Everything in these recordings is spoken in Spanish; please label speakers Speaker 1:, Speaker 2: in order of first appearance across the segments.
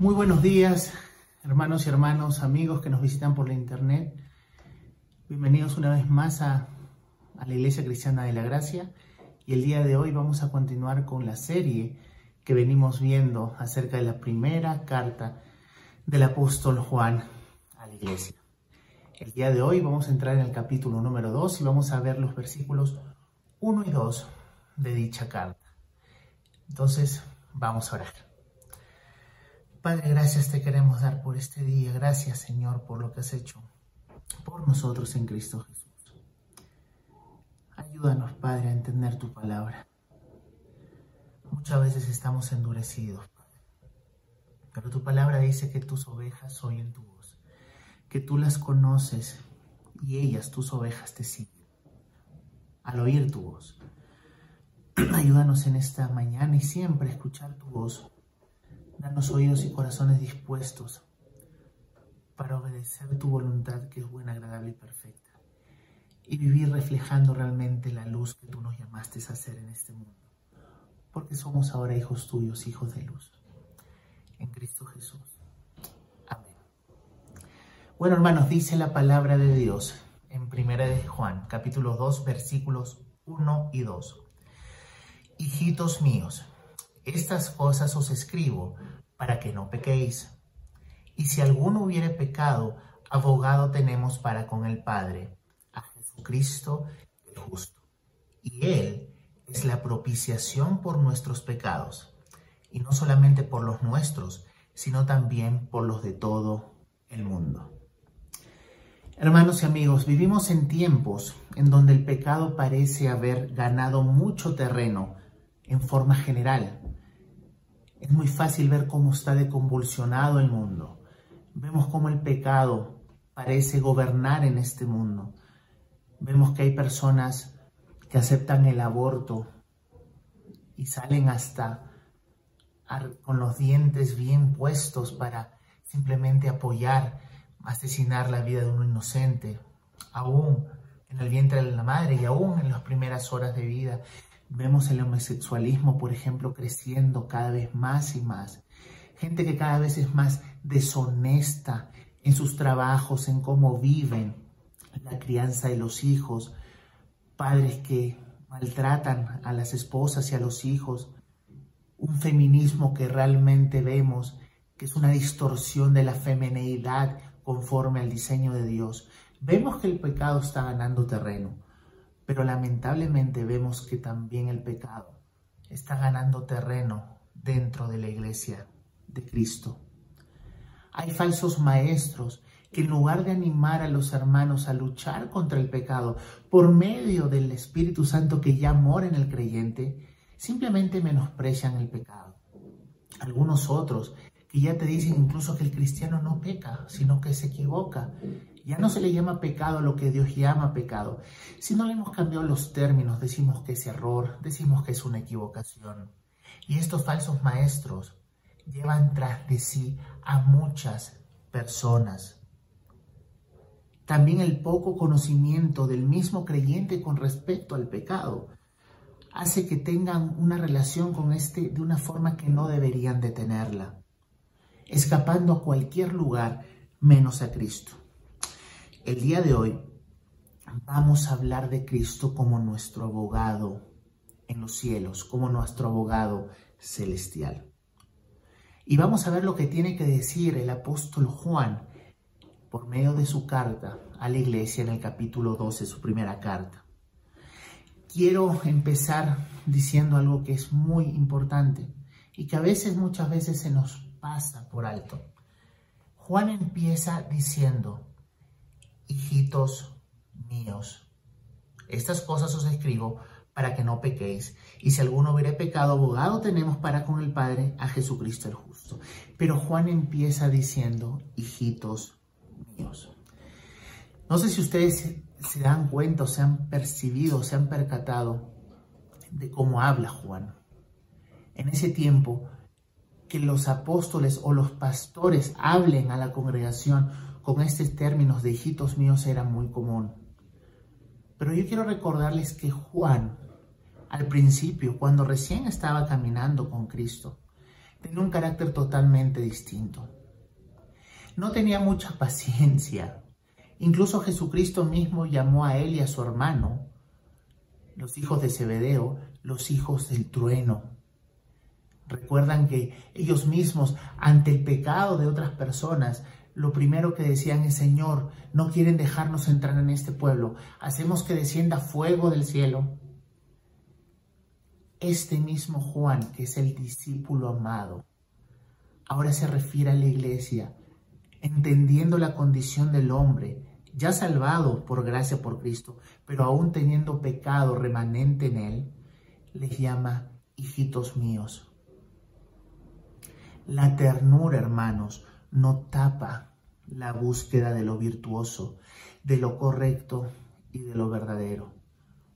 Speaker 1: Muy buenos días, hermanos y hermanos, amigos que nos visitan por la internet. Bienvenidos una vez más a, la Iglesia Cristiana de la Gracia. Y el día de hoy vamos a continuar con la serie que venimos viendo acerca de la primera carta del apóstol Juan a la iglesia. El día de hoy vamos a entrar en el capítulo número 2 y vamos a ver los versículos 1 y 2 de dicha carta. Entonces, vamos a orar. Padre, gracias te queremos dar por este día. Gracias, Señor, por lo que has hecho por nosotros en Cristo Jesús. Ayúdanos, Padre, a entender tu palabra. Muchas veces estamos endurecidos, Padre. Pero tu palabra dice que tus ovejas oyen tu voz, que tú las conoces y ellas, tus ovejas, te siguen al oír tu voz. Ayúdanos en esta mañana y siempre a escuchar tu voz Danos oídos y corazones dispuestos para obedecer tu voluntad que es buena, agradable y perfecta. Y vivir reflejando realmente la luz que tú nos llamaste a hacer en este mundo. Porque somos ahora hijos tuyos, hijos de luz. En Cristo Jesús. Amén. Bueno, hermanos, dice la palabra de Dios en Primera de Juan, capítulo 2, versículos 1 y 2. Hijitos míos, estas cosas os escribo para que no pequéis. Y si alguno hubiere pecado, abogado tenemos para con el Padre, a Jesucristo el justo. Y Él es la propiciación por nuestros pecados, y no solamente por los nuestros, sino también por los de todo el mundo. Hermanos y amigos, vivimos en tiempos en donde el pecado parece haber ganado mucho terreno en forma general es muy fácil ver cómo está de convulsionado el mundo. Vemos cómo el pecado parece gobernar en este mundo. Vemos que hay personas que aceptan el aborto y salen hasta con los dientes bien puestos para simplemente apoyar, asesinar la vida de un inocente, aún en el vientre de la madre y aún en las primeras horas de vida. Vemos el homosexualismo, por ejemplo, creciendo cada vez más y más. Gente que cada vez es más deshonesta en sus trabajos, en cómo viven, la crianza de los hijos. Padres que maltratan a las esposas y a los hijos. Un feminismo que realmente vemos que es una distorsión de la feminidad conforme al diseño de Dios. Vemos que el pecado está ganando terreno. Pero lamentablemente vemos que también el pecado está ganando terreno dentro de la iglesia de Cristo. Hay falsos maestros que en lugar de animar a los hermanos a luchar contra el pecado por medio del Espíritu Santo que ya mora en el creyente, simplemente menosprecian el pecado. Algunos otros que ya te dicen incluso que el cristiano no peca, sino que se equivoca ya no se le llama pecado lo que Dios llama pecado. Si no le hemos cambiado los términos, decimos que es error, decimos que es una equivocación. Y estos falsos maestros llevan tras de sí a muchas personas. También el poco conocimiento del mismo creyente con respecto al pecado hace que tengan una relación con este de una forma que no deberían de tenerla, escapando a cualquier lugar menos a Cristo. El día de hoy vamos a hablar de Cristo como nuestro abogado en los cielos, como nuestro abogado celestial. Y vamos a ver lo que tiene que decir el apóstol Juan por medio de su carta a la iglesia en el capítulo 12, su primera carta. Quiero empezar diciendo algo que es muy importante y que a veces, muchas veces se nos pasa por alto. Juan empieza diciendo, hijitos míos. Estas cosas os escribo para que no pequéis. Y si alguno hubiere pecado, abogado tenemos para con el Padre a Jesucristo el justo. Pero Juan empieza diciendo, hijitos míos. No sé si ustedes se dan cuenta o se han percibido, se han percatado de cómo habla Juan. En ese tiempo, que los apóstoles o los pastores hablen a la congregación con estos términos de hijitos míos era muy común. Pero yo quiero recordarles que Juan, al principio, cuando recién estaba caminando con Cristo, tenía un carácter totalmente distinto. No tenía mucha paciencia. Incluso Jesucristo mismo llamó a él y a su hermano, los hijos de Zebedeo, los hijos del trueno. Recuerdan que ellos mismos, ante el pecado de otras personas, lo primero que decían es, Señor, no quieren dejarnos entrar en este pueblo, hacemos que descienda fuego del cielo. Este mismo Juan, que es el discípulo amado, ahora se refiere a la iglesia, entendiendo la condición del hombre, ya salvado por gracia por Cristo, pero aún teniendo pecado remanente en él, les llama hijitos míos. La ternura, hermanos, no tapa la búsqueda de lo virtuoso, de lo correcto y de lo verdadero.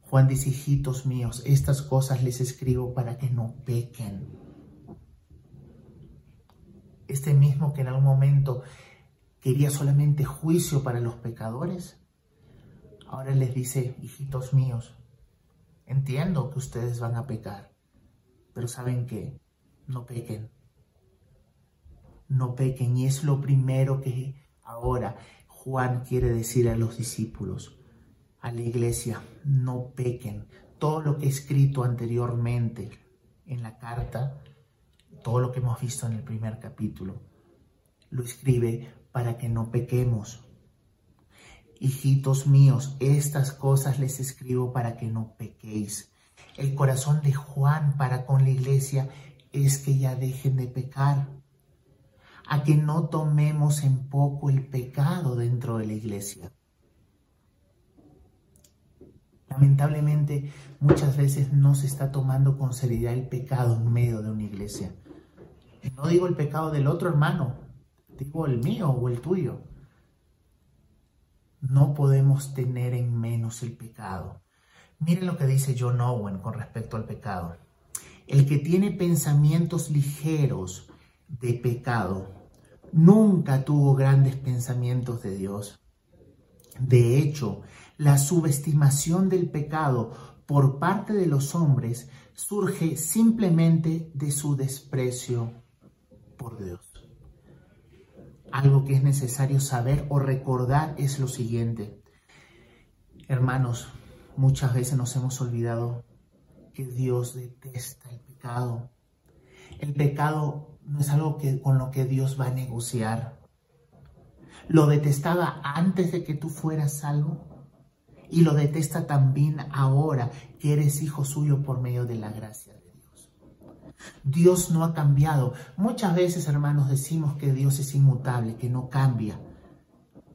Speaker 1: Juan dice, hijitos míos, estas cosas les escribo para que no pequen. Este mismo que en algún momento quería solamente juicio para los pecadores, ahora les dice, hijitos míos, entiendo que ustedes van a pecar, pero saben que no pequen. No pequen. Y es lo primero que ahora Juan quiere decir a los discípulos a la iglesia, no pequen. Todo lo que he escrito anteriormente en la carta, todo lo que hemos visto en el primer capítulo, lo escribe para que no pequemos. Hijitos míos, estas cosas les escribo para que no pequéis. El corazón de Juan para con la iglesia es que ya dejen de pecar, a que no tomemos en poco el pecado dentro de la iglesia. Lamentablemente muchas veces no se está tomando con seriedad el pecado en medio de una iglesia. No digo el pecado del otro hermano, digo el mío o el tuyo. No podemos tener en menos el pecado. Miren lo que dice John Owen con respecto al pecado. El que tiene pensamientos ligeros de pecado nunca tuvo grandes pensamientos de Dios. De hecho, la subestimación del pecado por parte de los hombres surge simplemente de su desprecio por Dios. Algo que es necesario saber o recordar es lo siguiente. Hermanos, muchas veces nos hemos olvidado que Dios detesta el pecado. El pecado no es algo que, con lo que Dios va a negociar. Lo detestaba antes de que tú fueras salvo y lo detesta también ahora que eres hijo suyo por medio de la gracia de Dios. Dios no ha cambiado. Muchas veces, hermanos, decimos que Dios es inmutable, que no cambia.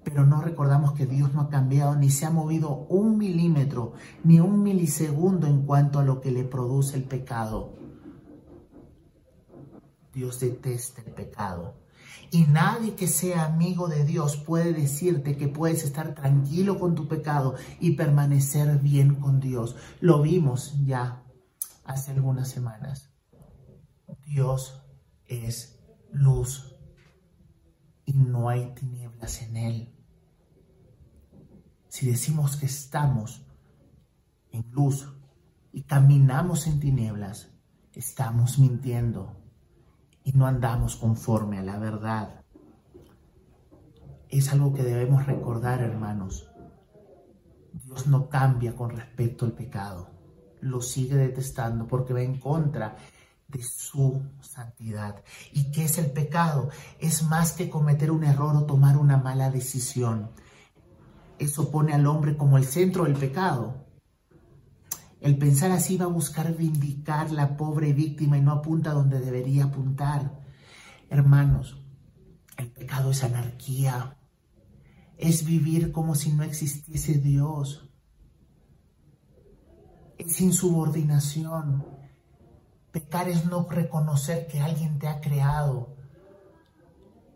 Speaker 1: Pero no recordamos que Dios no ha cambiado ni se ha movido un milímetro ni un milisegundo en cuanto a lo que le produce el pecado. Dios detesta el pecado. Y nadie que sea amigo de Dios puede decirte que puedes estar tranquilo con tu pecado y permanecer bien con Dios. Lo vimos ya hace algunas semanas. Dios es luz y no hay tinieblas en él. Si decimos que estamos en luz y caminamos en tinieblas, estamos mintiendo y no andamos conforme a la verdad. Es algo que debemos recordar, hermanos. Dios no cambia con respecto al pecado. Lo sigue detestando porque va en contra de su santidad. ¿Y qué es el pecado? Es más que cometer un error o tomar una mala decisión. Eso pone al hombre como el centro del pecado. El pensar así va a buscar vindicar la pobre víctima y no apunta donde debería apuntar. Hermanos, el pecado es anarquía. Es vivir como si no existiese Dios. Es insubordinación. Pecar es no reconocer que alguien te ha creado.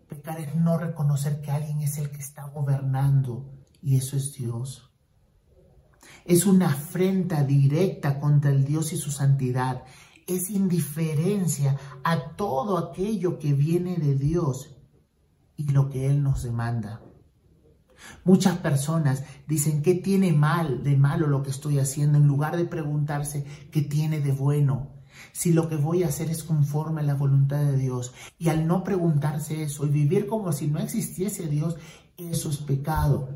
Speaker 1: Pecar es no reconocer que alguien es el que está gobernando y eso es Dios. Es una afrenta directa contra el Dios y su santidad. Es indiferencia a todo aquello que viene de Dios y lo que Él nos demanda. Muchas personas dicen qué tiene mal de malo lo que estoy haciendo en lugar de preguntarse qué tiene de bueno. si lo que voy a hacer es conforme a la voluntad de Dios. Y al no preguntarse eso y vivir como si no existiese Dios, eso es pecado.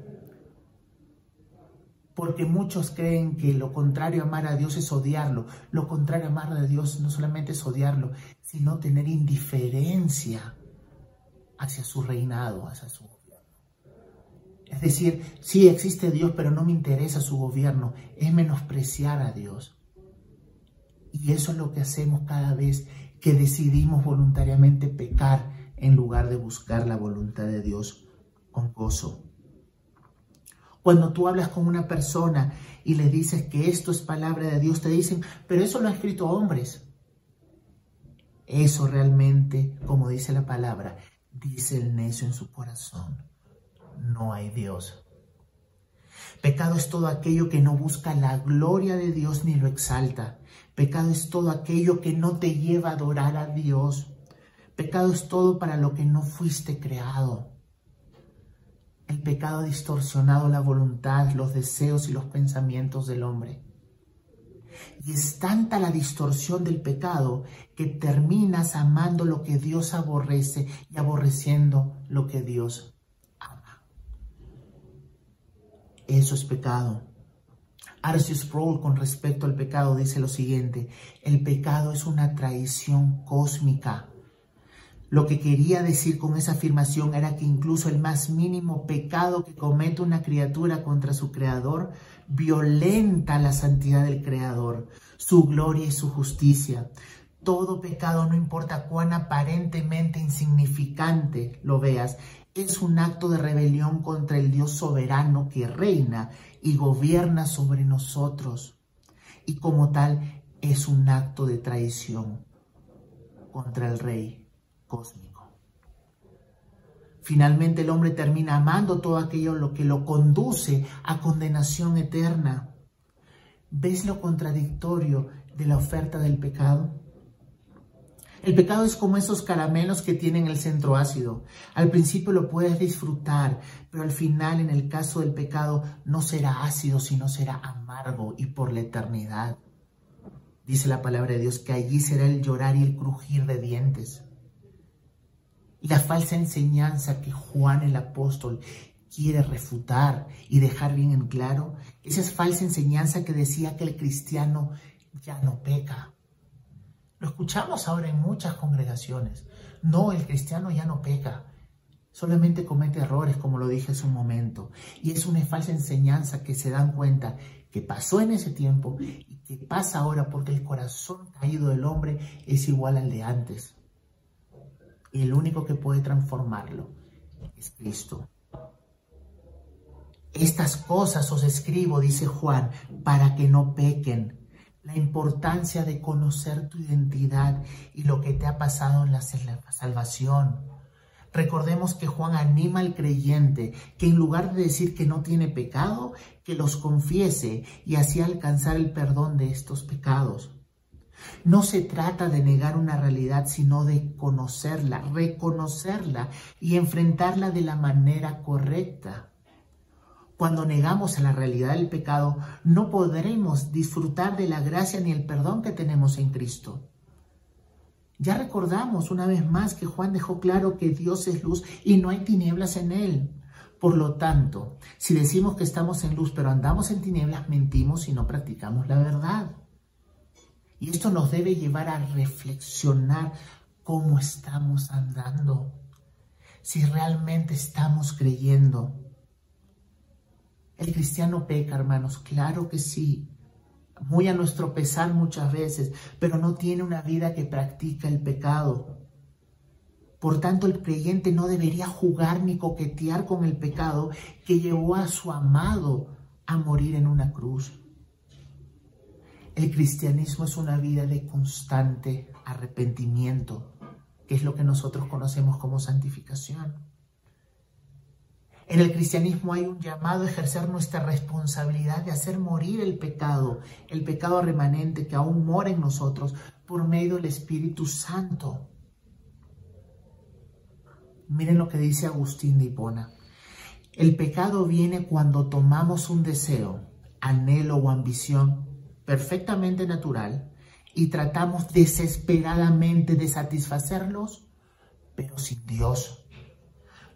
Speaker 1: Porque muchos creen que lo contrario a amar a Dios es odiarlo. Lo contrario a amar a Dios no solamente es odiarlo, sino tener indiferencia hacia su reinado, hacia su gobierno. Es decir, sí existe Dios, pero no me interesa su gobierno. Es menospreciar a Dios. Y eso es lo que hacemos cada vez que decidimos voluntariamente pecar en lugar de buscar la voluntad de Dios con gozo. Cuando tú hablas con una persona y le dices que esto es palabra de Dios, te dicen, pero eso lo han escrito hombres. Eso realmente, como dice la palabra, dice el necio en su corazón. No hay Dios. Pecado es todo aquello que no busca la gloria de Dios ni lo exalta. Pecado es todo aquello que no te lleva a adorar a Dios. Pecado es todo para lo que no fuiste creado. El pecado ha distorsionado la voluntad, los deseos y los pensamientos del hombre. Y es tanta la distorsión del pecado que terminas amando lo que Dios aborrece y aborreciendo lo que Dios ama. Eso es pecado. Arceus Sproul con respecto al pecado dice lo siguiente, el pecado es una traición cósmica. Lo que quería decir con esa afirmación era que incluso el más mínimo pecado que comete una criatura contra su creador violenta la santidad del creador, su gloria y su justicia. Todo pecado, no importa cuán aparentemente insignificante lo veas, es un acto de rebelión contra el Dios soberano que reina y gobierna sobre nosotros. Y como tal, es un acto de traición contra el Rey cósmico. Finalmente el hombre termina amando todo aquello lo que lo conduce a condenación eterna. ¿Ves lo contradictorio de la oferta del pecado? El pecado es como esos caramelos que tienen el centro ácido. Al principio lo puedes disfrutar, pero al final, en el caso del pecado, no será ácido, sino será amargo y por la eternidad. Dice la palabra de Dios que allí será el llorar y el crujir de dientes. La falsa enseñanza que Juan el apóstol quiere refutar y dejar bien en claro, esa es falsa enseñanza que decía que el cristiano ya no peca. Lo escuchamos ahora en muchas congregaciones. No, el cristiano ya no peca, solamente comete errores, como lo dije hace un momento. Y es una falsa enseñanza que se dan cuenta que pasó en ese tiempo y que pasa ahora porque el corazón caído del hombre es igual al de antes. Y el único que puede transformarlo es Cristo. Estas cosas os escribo, dice Juan, para que no pequen la importancia de conocer tu identidad y lo que te ha pasado en la salvación. Recordemos que Juan anima al creyente que en lugar de decir que no tiene pecado, que los confiese y así alcanzar el perdón de estos pecados. No se trata de negar una realidad, sino de conocerla, reconocerla y enfrentarla de la manera correcta. Cuando negamos la realidad del pecado, no podremos disfrutar de la gracia ni el perdón que tenemos en Cristo. Ya recordamos una vez más que Juan dejó claro que Dios es luz y no hay tinieblas en él. Por lo tanto, si decimos que estamos en luz pero andamos en tinieblas, mentimos y no practicamos la verdad. Y esto nos debe llevar a reflexionar cómo estamos andando, si realmente estamos creyendo el cristiano peca, hermanos, claro que sí, muy a nuestro pesar muchas veces, pero no tiene una vida que practica el pecado. Por tanto, el creyente no debería jugar ni coquetear con el pecado que llevó a su amado a morir en una cruz. El cristianismo es una vida de constante arrepentimiento, que es lo que nosotros conocemos como santificación. En el cristianismo hay un llamado a ejercer nuestra responsabilidad de hacer morir el pecado, el pecado remanente que aún mora en nosotros por medio del Espíritu Santo. Miren lo que dice Agustín de Hipona. El pecado viene cuando tomamos un deseo, anhelo o ambición perfectamente natural y tratamos desesperadamente de satisfacerlos, pero sin Dios.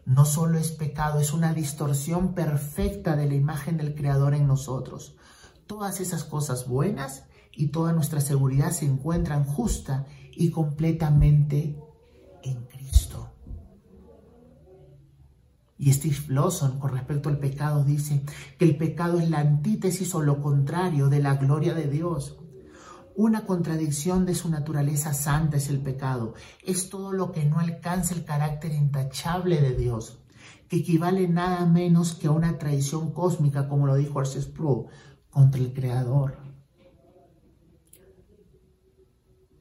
Speaker 1: No solo es pecado, es una distorsión perfecta de la imagen del Creador en nosotros. Todas esas cosas buenas y toda nuestra seguridad se encuentran justa y completamente en Cristo. Y Steve Lawson, con respecto al pecado, dice que el pecado es la antítesis o lo contrario de la gloria de Dios. Una contradicción de su naturaleza santa es el pecado. Es todo lo que no alcanza el carácter intachable de Dios, que equivale nada menos que a una traición cósmica, como lo dijo Arce Sproul, contra el Creador.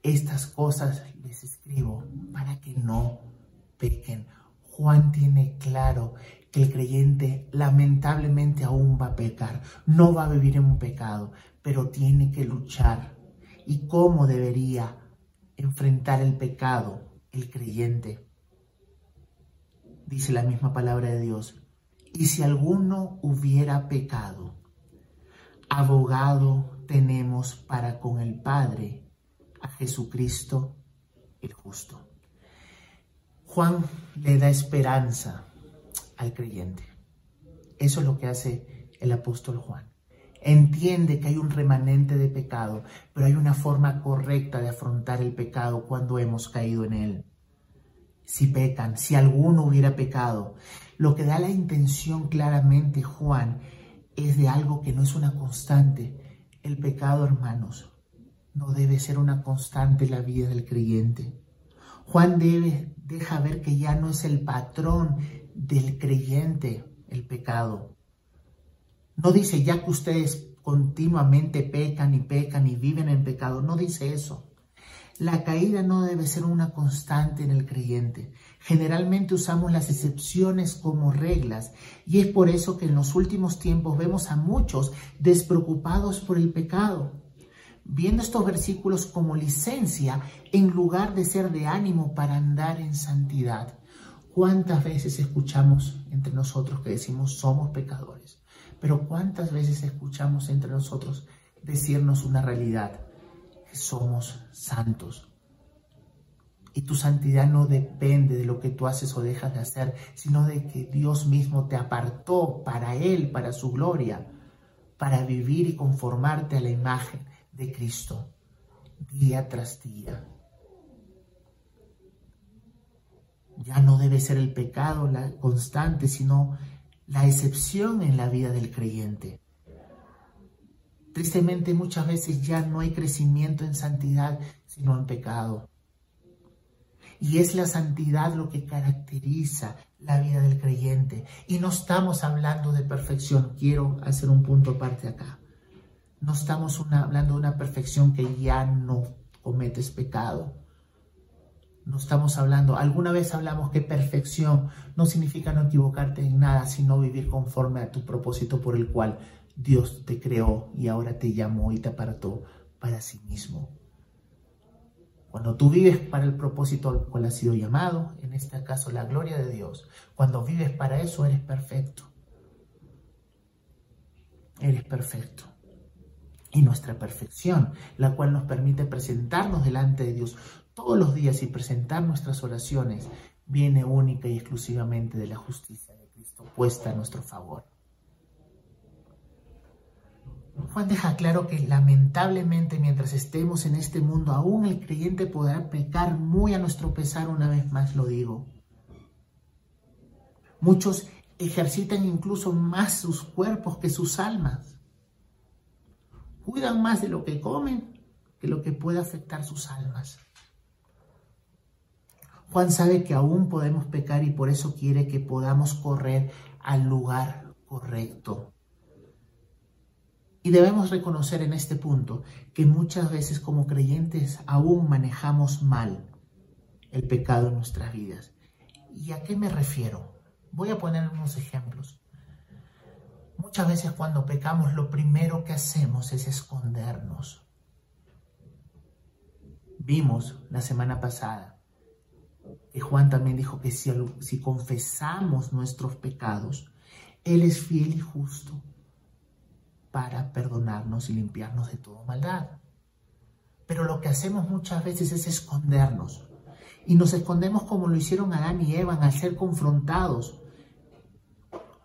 Speaker 1: Estas cosas les escribo para que no pequen. Juan tiene claro que el creyente lamentablemente aún va a pecar, no va a vivir en un pecado, pero tiene que luchar y cómo debería enfrentar el pecado el creyente. Dice la misma palabra de Dios. Y si alguno hubiera pecado, abogado tenemos para con el Padre a Jesucristo el justo. Juan le da esperanza al creyente. Eso es lo que hace el apóstol Juan. Entiende que hay un remanente de pecado, pero hay una forma correcta de afrontar el pecado cuando hemos caído en él. Si pecan, si alguno hubiera pecado, lo que da la intención claramente Juan es de algo que no es una constante. El pecado, hermanos, no debe ser una constante en la vida del creyente. Juan debe, deja ver que ya no es el patrón del creyente el pecado. No dice ya que ustedes continuamente pecan y pecan y viven en pecado. No dice eso. La caída no debe ser una constante en el creyente. Generalmente usamos las excepciones como reglas y es por eso que en los últimos tiempos vemos a muchos despreocupados por el pecado, viendo estos versículos como licencia en lugar de ser de ánimo para andar en santidad. ¿Cuántas veces escuchamos entre nosotros que decimos somos pecadores? Pero ¿cuántas veces escuchamos entre nosotros decirnos una realidad? Que somos santos. Y tu santidad no depende de lo que tú haces o dejas de hacer, sino de que Dios mismo te apartó para Él, para su gloria, para vivir y conformarte a la imagen de Cristo día tras día. Ya no debe ser el pecado la constante, sino la excepción en la vida del creyente. Tristemente muchas veces ya no hay crecimiento en santidad, sino en pecado. Y es la santidad lo que caracteriza la vida del creyente. Y no estamos hablando de perfección. Quiero hacer un punto aparte acá. No estamos hablando de una perfección que ya no cometes pecado no estamos hablando, alguna vez hablamos que perfección no significa no equivocarte en nada, sino vivir conforme a tu propósito por el cual Dios te creó y ahora te llamó y te apartó para sí mismo. Cuando tú vives para el propósito al cual has sido llamado, en este caso la gloria de Dios, cuando vives para eso eres perfecto. Eres perfecto. Y nuestra perfección, la cual nos permite presentarnos delante de Dios todos los días y presentar nuestras oraciones viene única y exclusivamente de la justicia de Cristo puesta a nuestro favor. Juan deja claro que lamentablemente mientras estemos en este mundo, aún el creyente podrá pecar muy a nuestro pesar, una vez más lo digo. Muchos ejercitan incluso más sus cuerpos que sus almas. Cuidan más de lo que comen que lo que puede afectar sus almas. Juan sabe que aún podemos pecar y por eso quiere que podamos correr al lugar correcto. Y debemos reconocer en este punto que muchas veces como creyentes aún manejamos mal el pecado en nuestras vidas. ¿Y a qué me refiero? Voy a poner unos ejemplos. Muchas veces cuando pecamos lo primero que hacemos es escondernos. Vimos la semana pasada y Juan también dijo que si confesamos nuestros pecados, Él es fiel y justo para perdonarnos y limpiarnos de toda maldad. Pero lo que hacemos muchas veces es escondernos. Y nos escondemos como lo hicieron Adán y Eva al ser confrontados.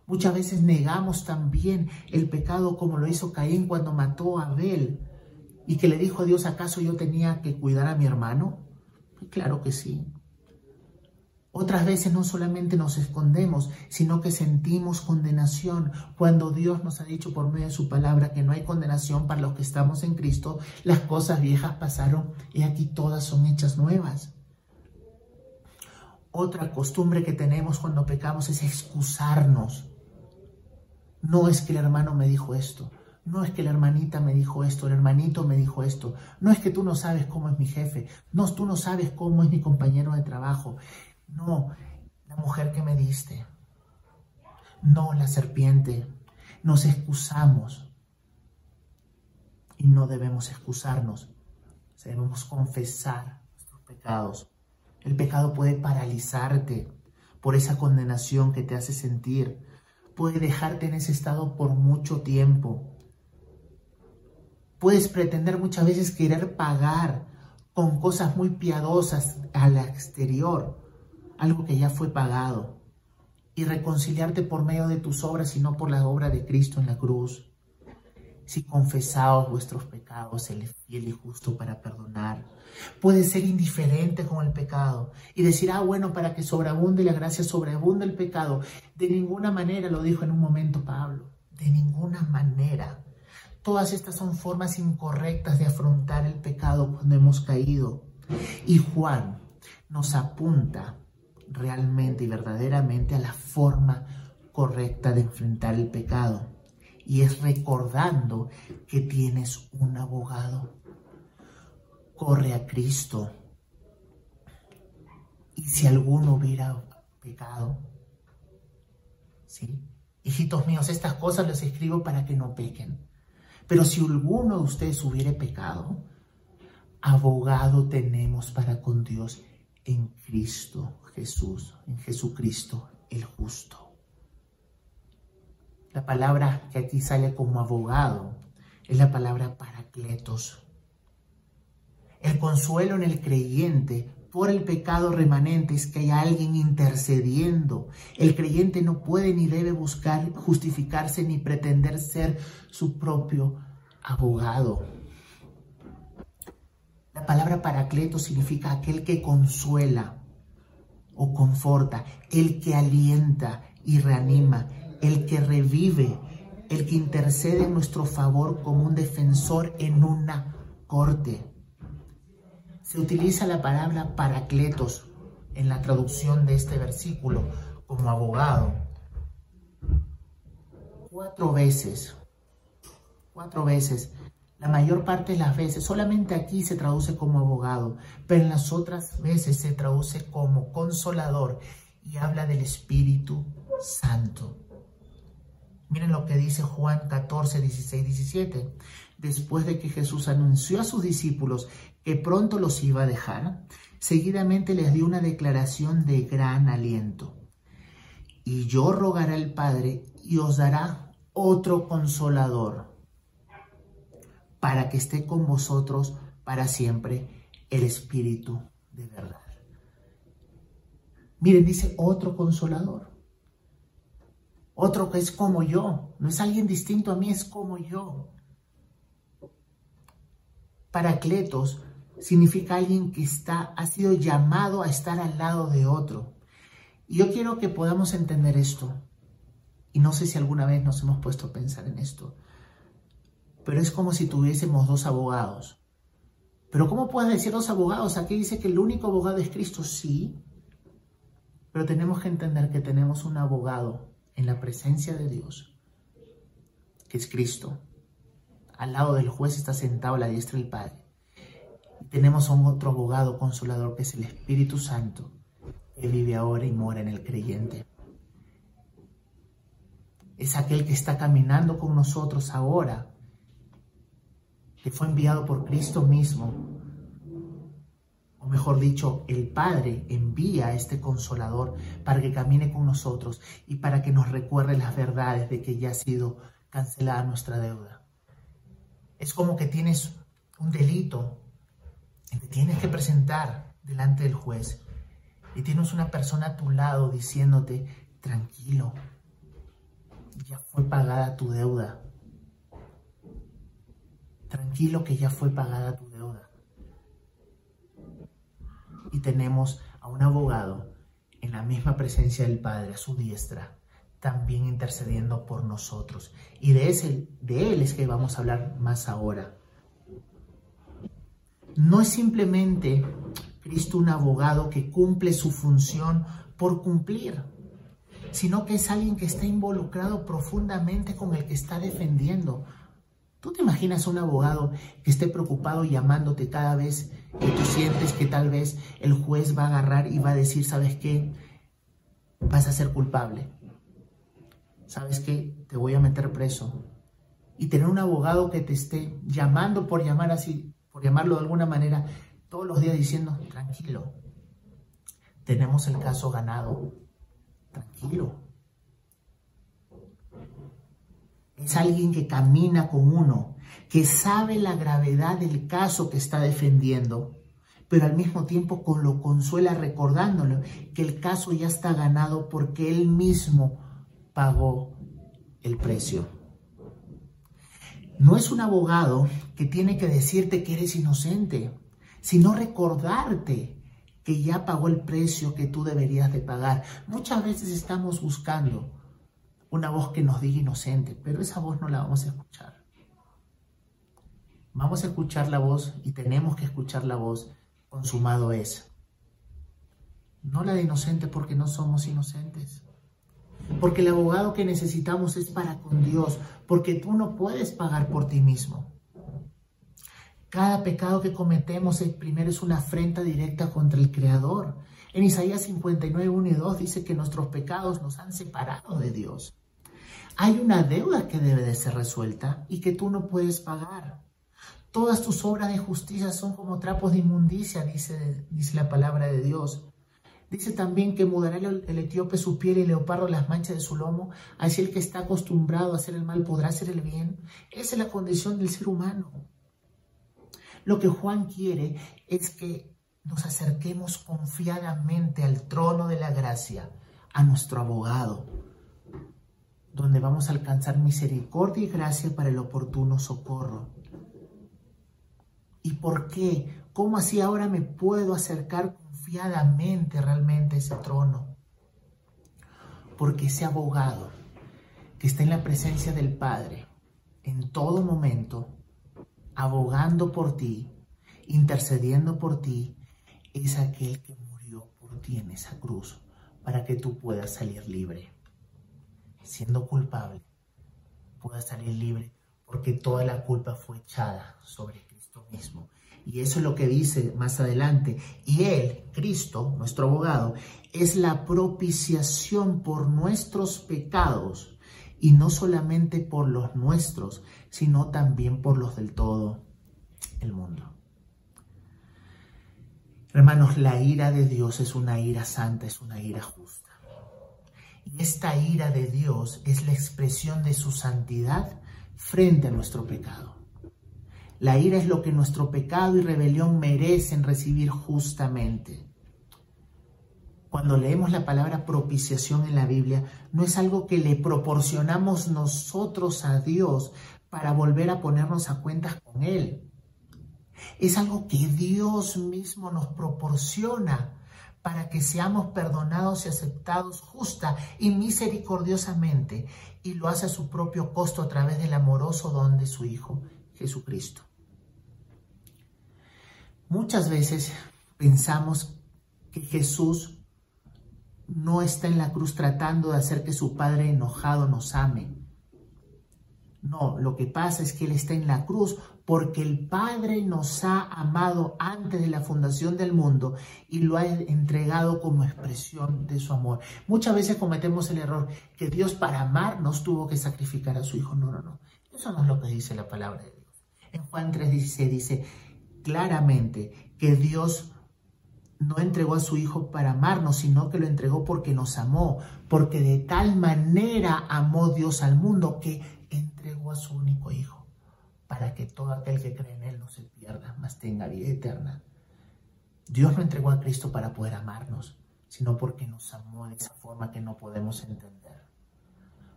Speaker 1: Muchas veces negamos también el pecado como lo hizo Caín cuando mató a Abel y que le dijo a Dios, ¿acaso yo tenía que cuidar a mi hermano? Claro que sí. Otras veces no solamente nos escondemos, sino que sentimos condenación cuando Dios nos ha dicho por medio de su palabra que no hay condenación para los que estamos en Cristo. Las cosas viejas pasaron y aquí todas son hechas nuevas. Otra costumbre que tenemos cuando pecamos es excusarnos. No es que el hermano me dijo esto, no es que la hermanita me dijo esto, el hermanito me dijo esto, no es que tú no sabes cómo es mi jefe, no, tú no sabes cómo es mi compañero de trabajo. No, la mujer que me diste. No, la serpiente. Nos excusamos. Y no debemos excusarnos. Debemos confesar nuestros pecados. El pecado puede paralizarte por esa condenación que te hace sentir. Puede dejarte en ese estado por mucho tiempo. Puedes pretender muchas veces querer pagar con cosas muy piadosas al exterior algo que ya fue pagado, y reconciliarte por medio de tus obras y no por la obra de Cristo en la cruz. Si confesaos vuestros pecados, Él es fiel y justo para perdonar. Puedes ser indiferente con el pecado y decir, ah, bueno, para que sobreabunde la gracia, sobreabunde el pecado. De ninguna manera, lo dijo en un momento Pablo, de ninguna manera. Todas estas son formas incorrectas de afrontar el pecado cuando hemos caído. Y Juan nos apunta realmente y verdaderamente a la forma correcta de enfrentar el pecado. Y es recordando que tienes un abogado. Corre a Cristo. Y si alguno hubiera pecado, ¿sí? Hijitos míos, estas cosas les escribo para que no pequen. Pero si alguno de ustedes hubiere pecado, abogado tenemos para con Dios en Cristo Jesús, en Jesucristo el justo. La palabra que aquí sale como abogado es la palabra paracletos. El consuelo en el creyente por el pecado remanente es que hay alguien intercediendo. El creyente no puede ni debe buscar justificarse ni pretender ser su propio abogado. La palabra paracleto significa aquel que consuela o conforta, el que alienta y reanima, el que revive, el que intercede en nuestro favor como un defensor en una corte. Se utiliza la palabra paracletos en la traducción de este versículo como abogado. Cuatro veces, cuatro veces la mayor parte de las veces, solamente aquí se traduce como abogado, pero en las otras veces se traduce como consolador y habla del Espíritu Santo. Miren lo que dice Juan 14, 16, 17. Después de que Jesús anunció a sus discípulos que pronto los iba a dejar, seguidamente les dio una declaración de gran aliento. Y yo rogaré al Padre y os dará otro consolador para que esté con vosotros para siempre el Espíritu de verdad. Miren, dice otro consolador. Otro que es como yo. No es alguien distinto a mí, es como yo. Paracletos significa alguien que está, ha sido llamado a estar al lado de otro. Y yo quiero que podamos entender esto. Y no sé si alguna vez nos hemos puesto a pensar en esto pero es como si tuviésemos dos abogados. Pero ¿cómo puedes decir dos abogados? Aquí dice que el único abogado es Cristo, sí, pero tenemos que entender que tenemos un abogado en la presencia de Dios, que es Cristo. Al lado del juez está sentado a la diestra del Padre. Y tenemos a un otro abogado consolador que es el Espíritu Santo, que vive ahora y mora en el creyente. Es aquel que está caminando con nosotros ahora que fue enviado por Cristo mismo, mejor dicho, el Padre envía a este consolador para que camine con nosotros y para que nos recuerde las verdades de que ya ha sido cancelada nuestra deuda. Es como que tienes un delito y te tienes que presentar delante del juez y tienes una persona a tu lado diciéndote, tranquilo, ya fue pagada tu deuda. Tranquilo que ya fue pagada tu deuda. Y tenemos a un abogado en la misma presencia del Padre, a su diestra, también intercediendo por nosotros. Y de, ese, de Él es que vamos a hablar más ahora. No es simplemente Cristo un abogado que cumple su función por cumplir, sino que es alguien que está involucrado profundamente con el que está defendiendo. ¿Tú te imaginas un abogado que esté preocupado llamándote cada vez que tú sientes que tal vez el juez va a agarrar y va a decir, ¿sabes qué? Vas a ser culpable. ¿Sabes qué? Te voy a meter preso. Y tener un abogado que te esté llamando por llamar así, por llamarlo de alguna manera, todos los días diciendo, tranquilo, tenemos el caso ganado, tranquilo. Es alguien que camina con uno, que sabe la gravedad del caso que está defendiendo, pero al mismo tiempo con lo consuela recordándole que el caso ya está ganado porque él mismo pagó el precio. No es un abogado que tiene que decirte que eres inocente sino recordarte que ya pagó el precio que tú deberías de pagar. Muchas veces estamos buscando una voz que nos diga inocente, pero esa voz no la vamos a escuchar. Vamos a escuchar la voz y tenemos que escuchar la voz consumado es. No la de inocente porque no somos inocentes. Porque el abogado que necesitamos es para con Dios, porque tú no puedes pagar por ti mismo. Cada pecado que cometemos el primero es una afrenta directa contra el Creador. En Isaías 59, 1 y 2 dice que nuestros pecados nos han separado de Dios. Hay una deuda que debe de ser resuelta y que tú no puedes pagar. Todas tus obras de justicia son como trapos de inmundicia, dice, dice la palabra de Dios. Dice también que mudará el, etíope su piel y leopardo las manchas de su lomo. Así el que está acostumbrado a hacer el mal podrá hacer el bien. Esa es la condición del ser humano. Lo que Juan quiere es que nos acerquemos confiadamente al trono de la gracia, a nuestro abogado, donde vamos a alcanzar misericordia y gracia para el oportuno socorro. ¿Y por qué? ¿Cómo así ahora me puedo acercar confiadamente realmente a ese trono? Porque ese abogado que está en la presencia del Padre en todo momento abogando por ti, intercediendo por ti, es aquel que murió por ti en esa cruz para que tú puedas salir libre. Siendo culpable, puedas salir libre porque toda la culpa fue echada sobre Cristo mismo. Y eso es lo que dice más adelante. Y Él, Cristo, nuestro abogado, es la propiciación por nuestros pecados y no solamente por los nuestros, sino también por los del todo el mundo. Hermanos, la ira de Dios es una ira santa, es una ira justa. Esta ira de Dios es la expresión de su santidad frente a nuestro pecado. La ira es lo que nuestro pecado y rebelión merecen recibir justamente. Cuando leemos la palabra propiciación en la Biblia, no es algo que le proporcionamos nosotros a Dios para volver a ponernos a cuentas con Él. Es algo que Dios mismo nos proporciona para que seamos perdonados y aceptados justa y misericordiosamente, y lo hace a su propio costo a través del amoroso don de su Hijo, Jesucristo. Muchas veces pensamos que Jesús no está en la cruz tratando de hacer que su Padre enojado nos ame. No, lo que pasa es que Él está en la cruz porque el Padre nos ha amado antes de la fundación del mundo y lo ha entregado como expresión de su amor. Muchas veces cometemos el error que Dios para amarnos tuvo que sacrificar a su Hijo. No, no, no. Eso no es lo que dice la palabra de Dios. En Juan 3:16 dice claramente que Dios no entregó a su Hijo para amarnos, sino que lo entregó porque nos amó, porque de tal manera amó Dios al mundo que entregó a su único Hijo, para que todo aquel que cree en Él no se pierda, mas tenga vida eterna. Dios no entregó a Cristo para poder amarnos, sino porque nos amó de esa forma que no podemos entender.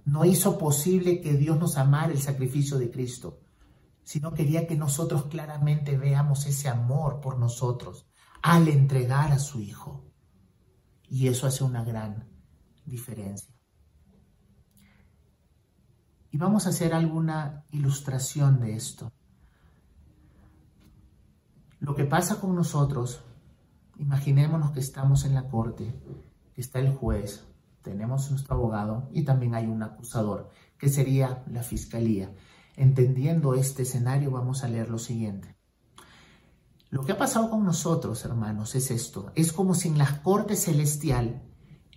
Speaker 1: No hizo posible que Dios nos amara el sacrificio de Cristo, sino quería que nosotros claramente veamos ese amor por nosotros al entregar a su Hijo. Y eso hace una gran diferencia. Y vamos a hacer alguna ilustración de esto. Lo que pasa con nosotros, imaginémonos que estamos en la corte, está el juez, tenemos nuestro abogado y también hay un acusador, que sería la fiscalía. Entendiendo este escenario, vamos a leer lo siguiente. Lo que ha pasado con nosotros, hermanos, es esto. Es como si en la corte celestial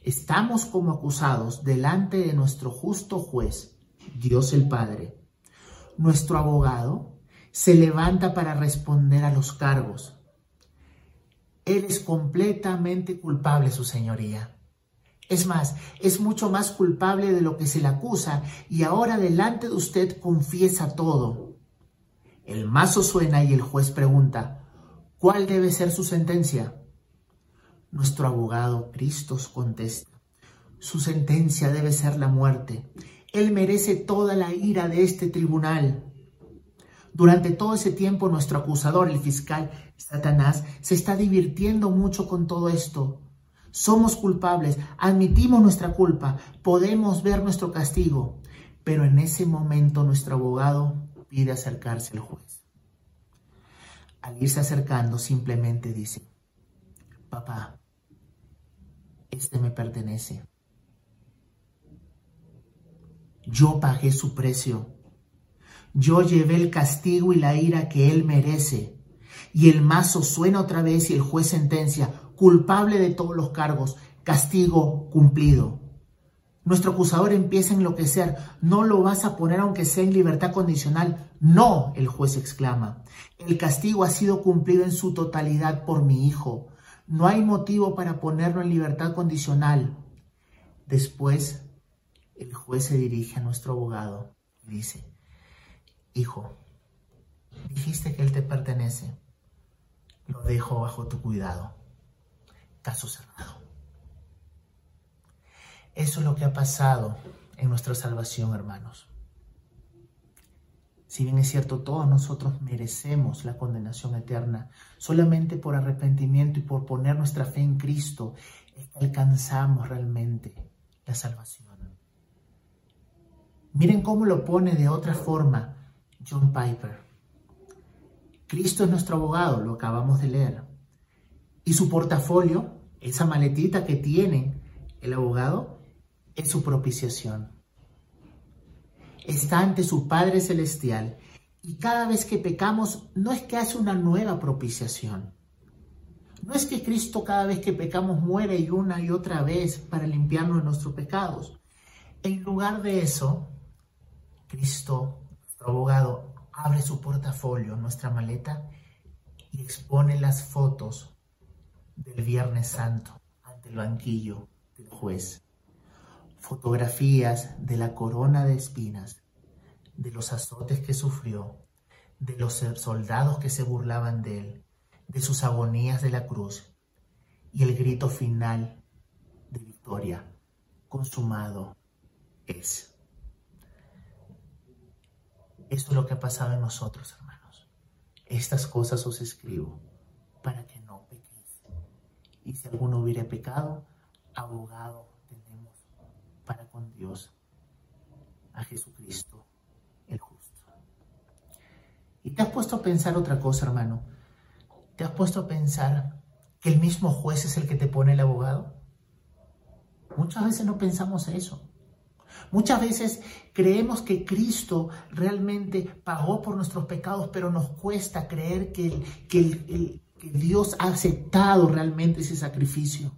Speaker 1: estamos como acusados delante de nuestro justo juez, Dios el Padre. Nuestro abogado se levanta para responder a los cargos. Él es completamente culpable, su señoría. Es más, es mucho más culpable de lo que se le acusa y ahora delante de usted confiesa todo. El mazo suena y el juez pregunta, ¿cuál debe ser su sentencia? Nuestro abogado Cristos contesta, su sentencia debe ser la muerte. Él merece toda la ira de este tribunal. Durante todo ese tiempo nuestro acusador, el fiscal Satanás, se está divirtiendo mucho con todo esto. Somos culpables, admitimos nuestra culpa, podemos ver nuestro castigo, pero en ese momento nuestro abogado pide acercarse al juez. Al irse acercando simplemente dice, papá, este me pertenece. Yo pagué su precio yo llevé el castigo y la ira que él merece. Y el mazo suena otra vez y el juez sentencia, culpable de todos los cargos, castigo cumplido. Nuestro acusador empieza a enloquecer. No lo vas a poner aunque sea en libertad condicional. No, el juez exclama. El castigo ha sido cumplido en su totalidad por mi hijo. No hay motivo para ponerlo en libertad condicional. Después, el juez se dirige a nuestro abogado y dice, Hijo, dijiste que Él te pertenece. Lo dejo bajo tu cuidado. Caso cerrado. Eso es lo que ha pasado en nuestra salvación, hermanos. Si bien es cierto, todos nosotros merecemos la condenación eterna, solamente por arrepentimiento y por poner nuestra fe en Cristo alcanzamos realmente la salvación. Miren cómo lo pone de otra forma John Piper. Cristo es nuestro abogado, lo acabamos de leer. Y su portafolio, esa maletita que tiene el abogado, es su propiciación. Está ante su Padre Celestial y cada vez que pecamos no es que hace una nueva propiciación. No es que Cristo cada vez que pecamos muere y una y otra vez para limpiarnos de nuestros pecados. En lugar de eso, Cristo abogado abre su portafolio, nuestra maleta, y expone las fotos del Viernes Santo ante el banquillo del juez. Fotografías de la corona de espinas, de los azotes que sufrió, de los soldados que se burlaban de él, de sus agonías de la cruz y el grito final de victoria, consumado es. Esto es lo que ha pasado en nosotros, hermanos. Estas cosas os escribo para que no pequéis. Y si alguno hubiere pecado, abogado tenemos para con Dios a Jesucristo el justo. Y te has puesto a pensar otra cosa, hermano. ¿Te has puesto a pensar que el mismo juez es el que te pone el abogado? Muchas veces no pensamos eso. Muchas veces creemos que Cristo realmente pagó por nuestros pecados, pero nos cuesta creer que, Dios ha aceptado realmente ese sacrificio.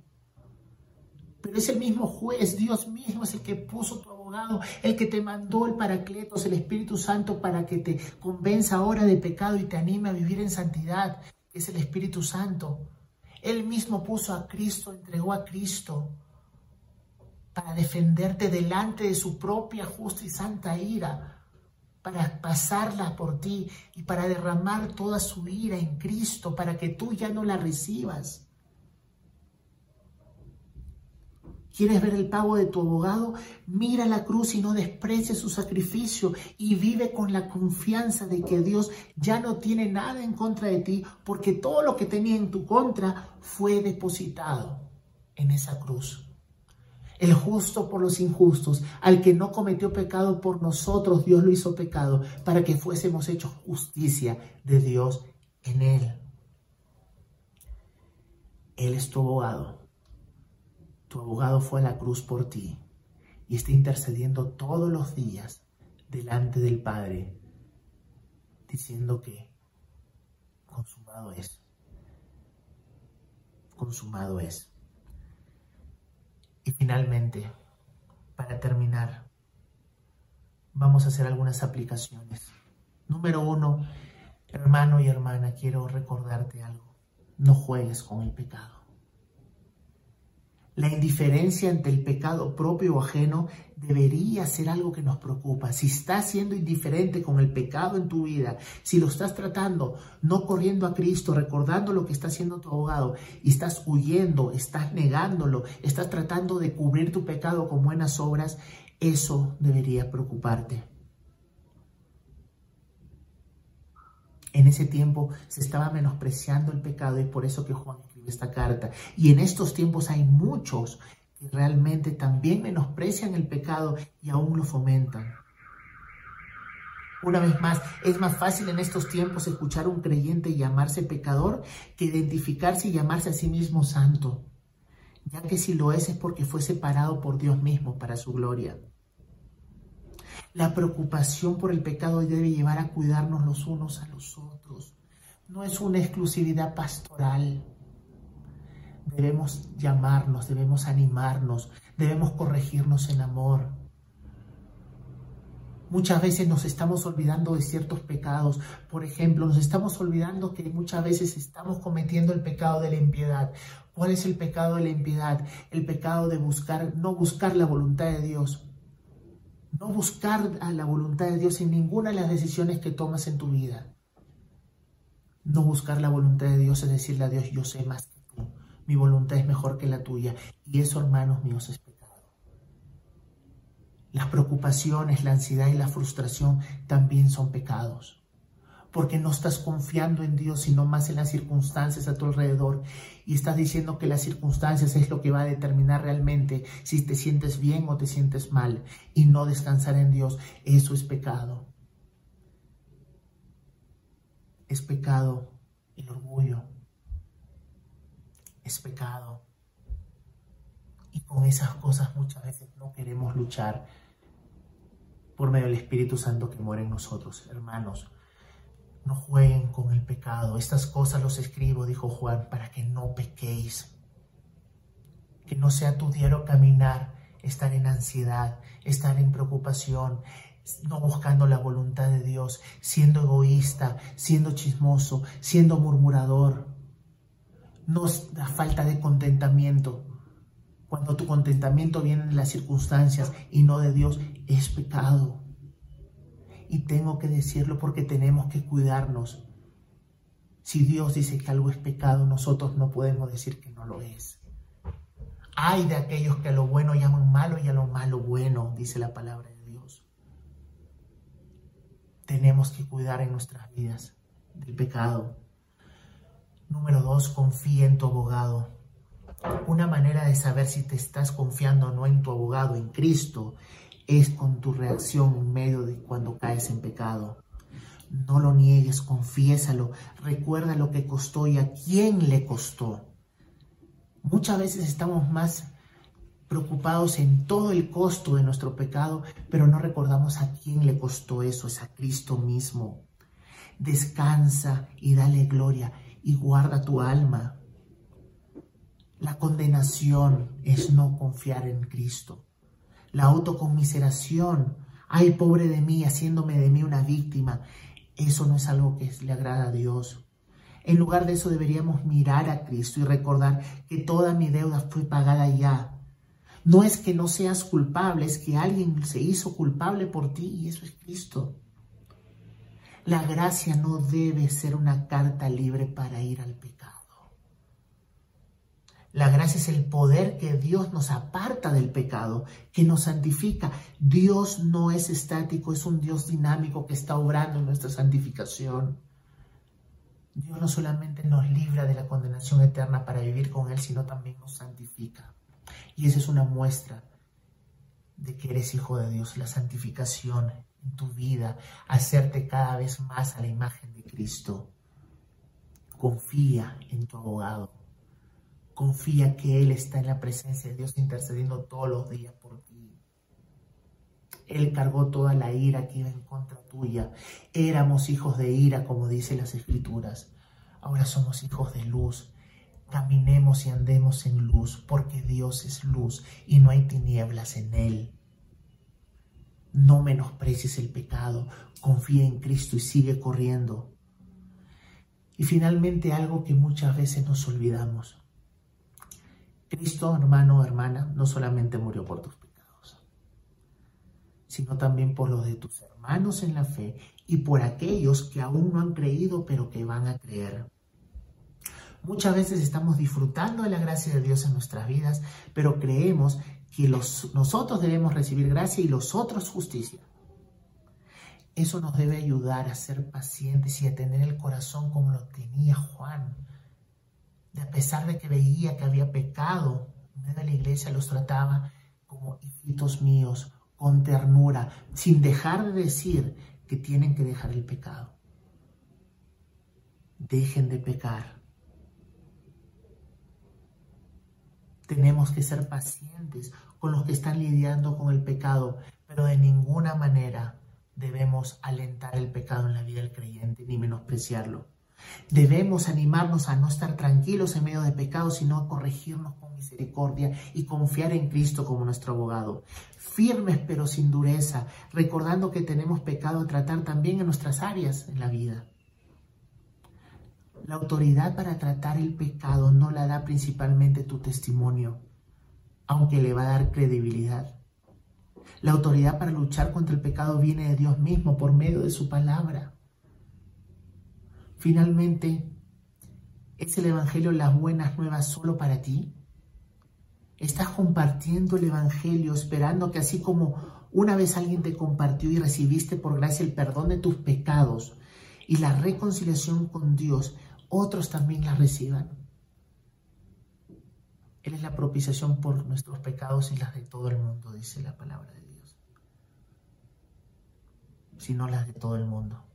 Speaker 1: Pero es el mismo juez, Dios mismo es el que puso tu abogado, el que te mandó el Paracletos, el Espíritu Santo, para que te convenza ahora de pecado y te anime a vivir en santidad, es el Espíritu Santo. Él mismo puso a Cristo, entregó a Cristo para defenderte delante de su propia justa y santa ira. para pasarla por ti y para derramar toda su ira en Cristo, para que tú ya no la recibas. ¿Quieres ver el pago de tu abogado? Mira la cruz y no desprecies su sacrificio y vive con la confianza de que Dios ya no tiene nada en contra de ti porque todo lo que tenía en tu contra fue depositado en esa cruz. El justo por los injustos, al que no cometió pecado por nosotros, Dios lo hizo pecado para que fuésemos hechos justicia de Dios en él. Él es tu abogado tu abogado fue a la cruz por ti y está intercediendo todos los días delante del Padre, diciendo que consumado es. Consumado es. Y finalmente, para terminar, vamos a hacer algunas aplicaciones. Número uno, hermano y hermana, quiero recordarte algo. No juegues con el pecado. La indiferencia ante el pecado propio o ajeno debería ser algo que nos preocupa. Si estás siendo indiferente con el pecado en tu vida, si lo estás tratando, no corriendo a Cristo, recordando lo que está haciendo tu abogado, y estás huyendo, estás negándolo, estás tratando de cubrir tu pecado con buenas obras, eso debería preocuparte. En ese tiempo se estaba menospreciando el pecado y por eso que Juan escribe esta carta. Y en estos tiempos hay muchos que realmente también menosprecian el pecado y aún lo fomentan. Una vez más, es más fácil en estos tiempos escuchar a un creyente llamarse pecador que identificarse y llamarse a sí mismo santo, ya que si lo es es porque fue separado por Dios mismo para su gloria. La preocupación por el pecado debe llevar a cuidarnos los unos a los otros. No es una exclusividad pastoral. Debemos llamarnos, debemos animarnos, debemos corregirnos en amor. Muchas veces nos estamos olvidando de ciertos pecados. Por ejemplo, nos estamos olvidando que muchas veces estamos cometiendo el pecado de la impiedad. ¿Cuál es el pecado de la impiedad? El pecado de buscar, no buscar la voluntad de Dios, no buscar a la voluntad de Dios en ninguna de las decisiones que tomas en tu vida. No buscar la voluntad de Dios es decirle a Dios, yo sé más que tú, mi voluntad es mejor que la tuya. Y eso, hermanos míos, es pecado. Las preocupaciones, la ansiedad y la frustración también son pecados porque no estás confiando en Dios, sino más en las circunstancias a tu alrededor. Y estás diciendo que las circunstancias es lo que va a determinar realmente si te sientes bien o te sientes mal. Y no descansar en Dios, eso es pecado. Es pecado el orgullo. Es pecado. Y con esas cosas muchas veces no queremos luchar por medio del Espíritu Santo que muere en nosotros, hermanos. No jueguen con el pecado. Estas cosas los escribo, dijo Juan, para que no pequéis. Que no sea tu diario caminar, estar en ansiedad, estar en preocupación, no buscando la voluntad de Dios, siendo egoísta, siendo chismoso, siendo murmurador. No la falta de contentamiento. Cuando tu contentamiento viene de las circunstancias y no de Dios, es pecado y tengo que decirlo porque tenemos que cuidarnos. Si Dios dice que algo es pecado, nosotros no podemos decir que no lo es. Hay de aquellos que a lo bueno llaman malo y a lo malo bueno, dice la palabra de Dios. Tenemos que cuidar en nuestras vidas del pecado. Número dos, confía en tu abogado. Una manera de saber si te estás confiando o no en tu abogado, en Cristo, es con tu reacción en medio de cuando caes en pecado. No lo niegues, confiésalo, recuerda lo que costó y a quién le costó. Muchas veces estamos más preocupados en todo el costo de nuestro pecado, pero no recordamos a quién le costó eso, es a Cristo mismo. Descansa y dale gloria y guarda tu alma. La condenación es no confiar en Cristo la autocomiseración, ay pobre de mí, haciéndome de mí una víctima, eso no es algo que le agrada a Dios. En lugar de eso deberíamos mirar a Cristo y recordar que toda mi deuda fue pagada ya. No es que no seas culpable, es que alguien se hizo culpable por ti y eso es Cristo. La gracia no debe ser una carta libre para ir al pecado. La gracia es el poder que Dios nos aparta del pecado, que nos santifica. Dios no es estático, es un Dios dinámico que está obrando en nuestra santificación. Dios no solamente nos libra de la condenación eterna para vivir con Él, sino también nos santifica. Y esa es una muestra de que eres hijo de Dios, la santificación en tu vida, hacerte cada vez más a la imagen de Cristo. Confía en tu abogado Confía que Él está en la presencia de Dios intercediendo todos los días por ti. Él cargó toda la ira que iba en contra tuya. Éramos hijos de ira, como dicen las escrituras. Ahora somos hijos de luz. Caminemos y andemos en luz, porque Dios es luz y no hay tinieblas en Él. No menosprecies el pecado, confía en Cristo y sigue corriendo. Y finalmente algo que muchas veces nos olvidamos. Cristo, hermano hermana, no solamente murió por tus pecados, sino también por los de tus hermanos en la fe y por aquellos que aún no han creído, pero que van a creer. Muchas veces estamos disfrutando de la gracia de Dios en nuestras vidas, pero creemos que nosotros debemos recibir gracia y los otros justicia. Eso nos debe ayudar a ser pacientes y a tener el corazón como lo tenía Juan a pesar de que veía que había pecado en de la iglesia, los trataba como hijitos míos, con ternura, sin dejar de decir que tienen que dejar el pecado. Dejen de pecar. Tenemos que ser pacientes con los que están lidiando con el pecado, pero de ninguna manera debemos alentar el pecado en la vida del creyente ni menospreciarlo. Debemos animarnos a no estar tranquilos en medio de pecados, sino a corregirnos con misericordia y confiar en Cristo como nuestro abogado. Firmes pero sin dureza, recordando que tenemos pecado a tratar también en nuestras áreas en la vida. La autoridad para tratar el pecado no la da principalmente tu testimonio, aunque le va a dar credibilidad. La autoridad para luchar contra el pecado viene de Dios mismo por medio de su palabra. Finalmente, ¿es el Evangelio las buenas nuevas solo para ti? ¿Estás compartiendo el Evangelio esperando que así como una vez alguien te compartió y recibiste por gracia el perdón de tus pecados y la reconciliación con Dios, otros también la reciban? Él es la propiciación por nuestros pecados y las de todo el mundo, dice la palabra de Dios. Sino las de todo el mundo.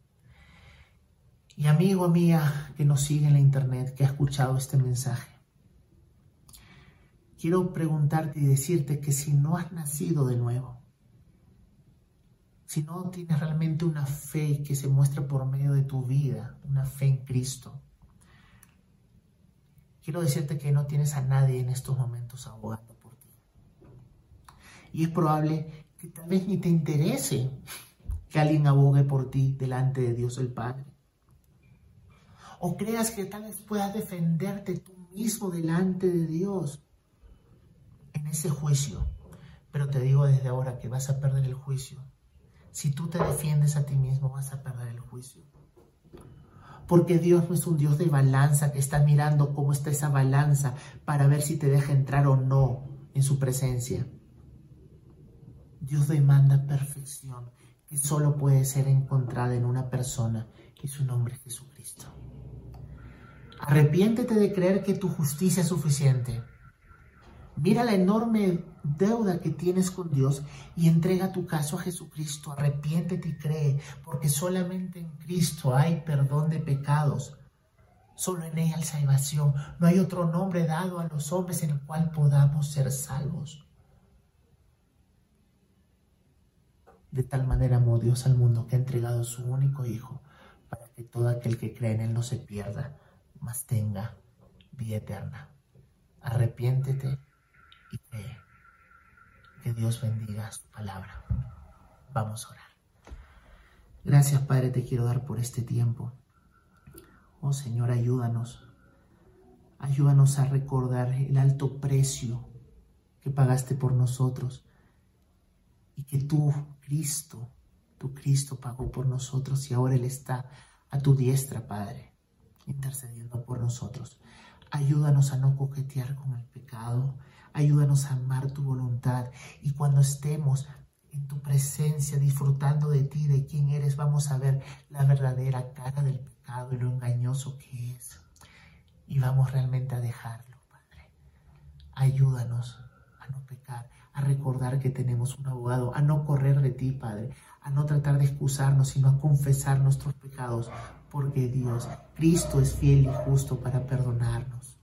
Speaker 1: Y amigo, mía que nos sigue en la internet, que ha escuchado este mensaje, quiero preguntarte y decirte que si no has nacido de nuevo, si no tienes realmente una fe que se muestra por medio de tu vida, una fe en Cristo, quiero decirte que no tienes a nadie en estos momentos abogando por ti. Y es probable que tal vez ni te interese que alguien abogue por ti delante de Dios el Padre o creas que tal vez puedas defenderte tú mismo delante de Dios en ese juicio. Pero te digo desde ahora que vas a perder el juicio. Si tú te defiendes a ti mismo, vas a perder el juicio. Porque Dios no es un Dios de balanza que está mirando cómo está esa balanza para ver si te deja entrar o no en su presencia. Dios demanda perfección que solo puede ser encontrada en una persona y su nombre es Jesucristo. Arrepiéntete de creer que tu justicia es suficiente. Mira la enorme deuda que tienes con Dios y entrega tu caso a Jesucristo. Arrepiéntete y cree, porque solamente en Cristo hay perdón de pecados. Solo en ella hay salvación. No hay otro nombre dado a los hombres en el cual podamos ser salvos. De tal manera amó Dios al mundo que ha entregado su único Hijo para que todo aquel que cree en Él no se pierda, mas tenga vida eterna. Arrepiéntete y cree. Que Dios bendiga su palabra. Vamos a orar. Gracias Padre, te quiero dar por este tiempo. Oh Señor, ayúdanos. Ayúdanos a recordar el alto precio que pagaste por nosotros y que tú, Cristo, Tu Cristo pagó por nosotros y ahora Él está a tu diestra, Padre, intercediendo por nosotros. Ayúdanos a no coquetear con el pecado. Ayúdanos a amar tu voluntad. Y cuando estemos en tu presencia, disfrutando de ti, de quién eres, vamos a ver la verdadera cara del pecado y lo engañoso que es. Y vamos realmente a dejarlo, Padre. Ayúdanos a no pecar, a recordar que tenemos un abogado, a no correr de ti, Padre, a no tratar de excusarnos, sino a confesar nuestros pecados, porque Dios, Cristo es fiel y justo para perdonarnos.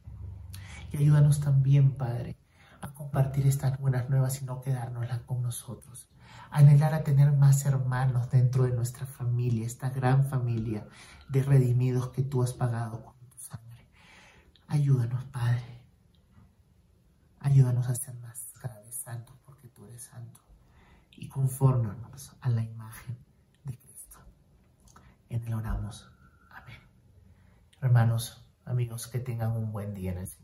Speaker 1: Y ayúdanos también, Padre, a compartir estas buenas nuevas y no quedárnoslas con nosotros. Anhelar a tener más hermanos dentro de nuestra familia, esta gran familia de redimidos que tú has pagado con tu sangre. Ayúdanos, Padre. Ayúdanos a ser más santos porque tú eres santo. Y confórmanos a la imagen de Cristo. En él oramos. Amén. Hermanos, amigos, que tengan un buen día en el Señor.